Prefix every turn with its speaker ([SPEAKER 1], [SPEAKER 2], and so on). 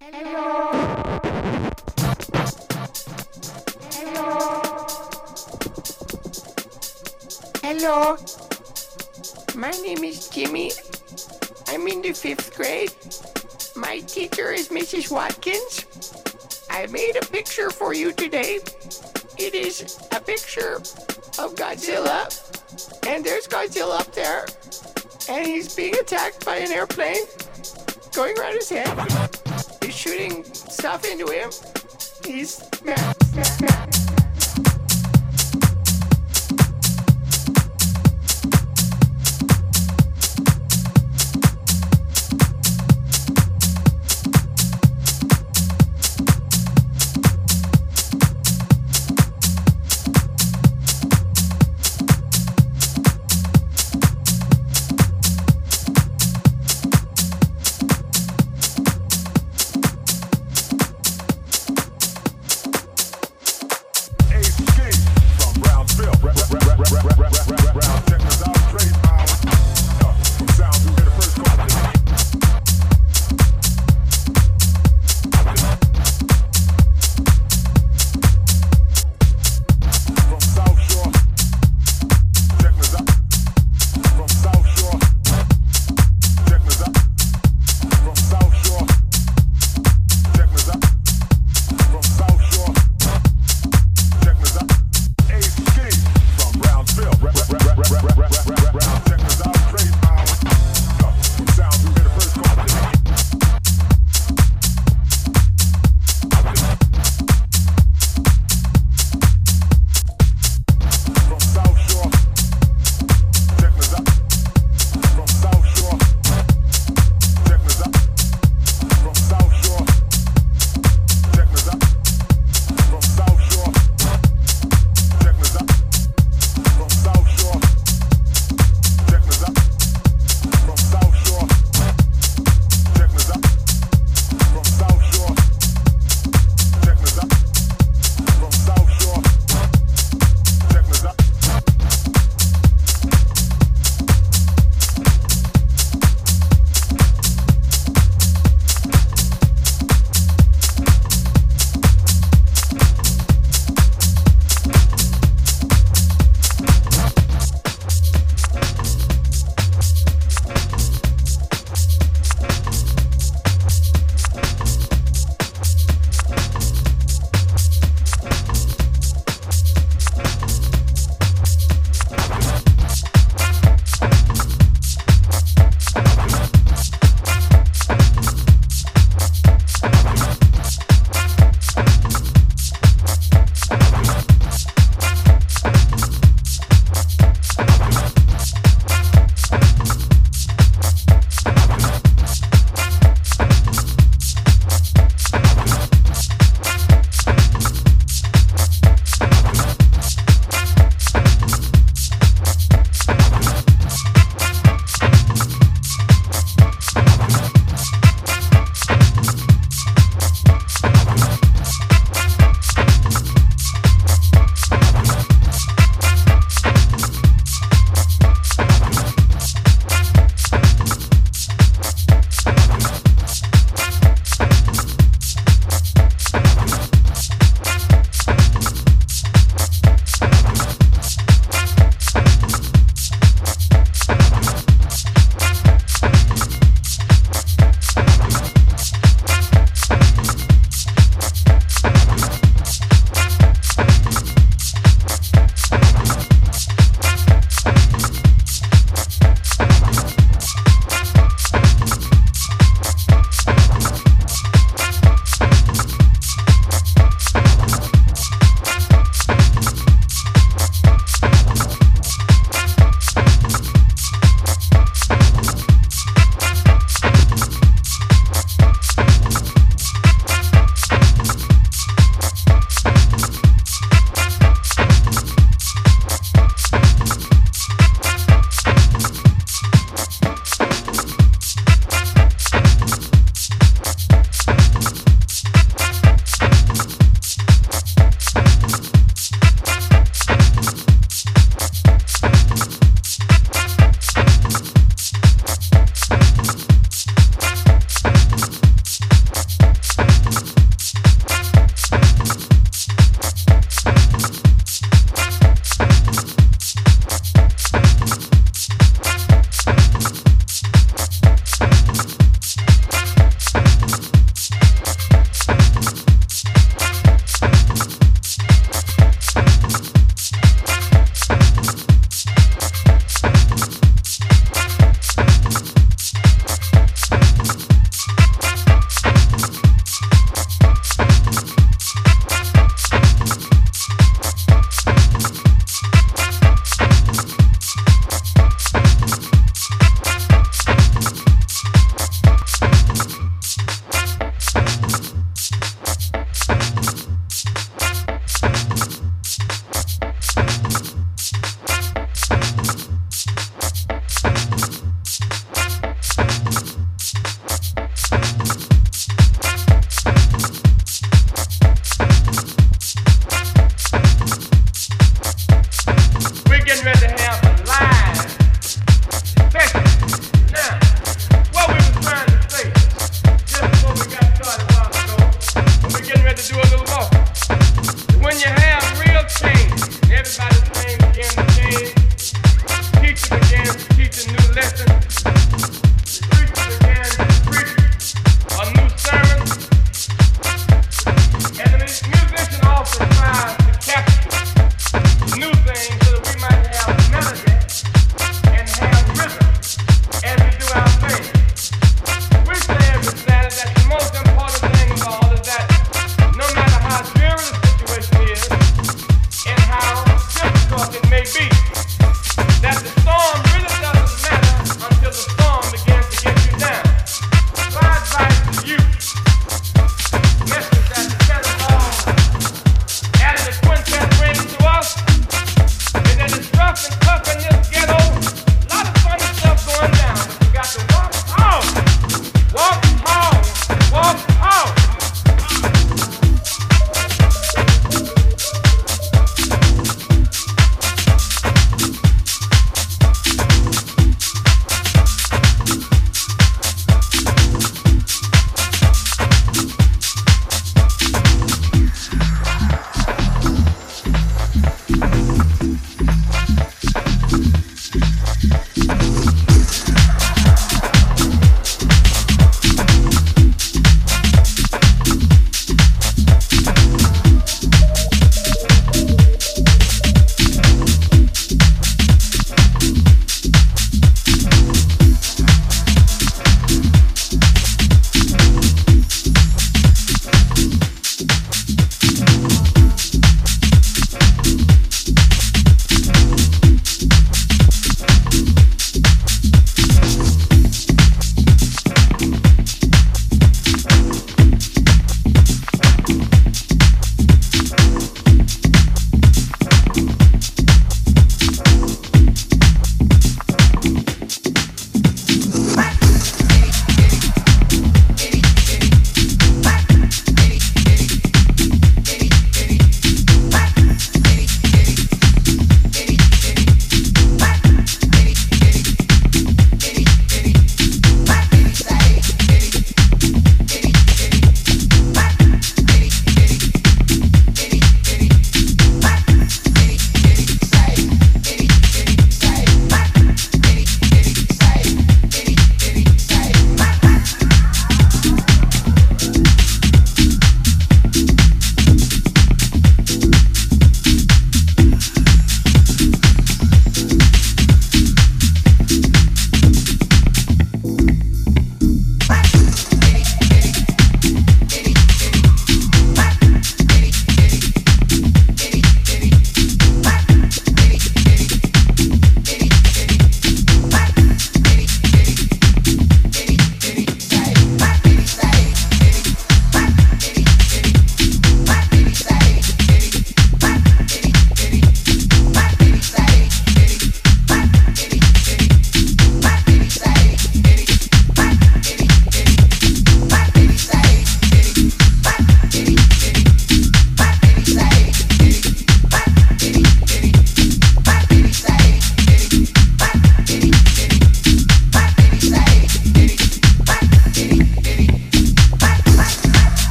[SPEAKER 1] Hello. Hello. Hello. My name is Jimmy. I'm in the fifth grade. My teacher is Mrs. Watkins. I made a picture for you today. It is a picture of Godzilla. And there's Godzilla up there. And he's being attacked by an airplane going around his head. Shooting stuff into him. He's.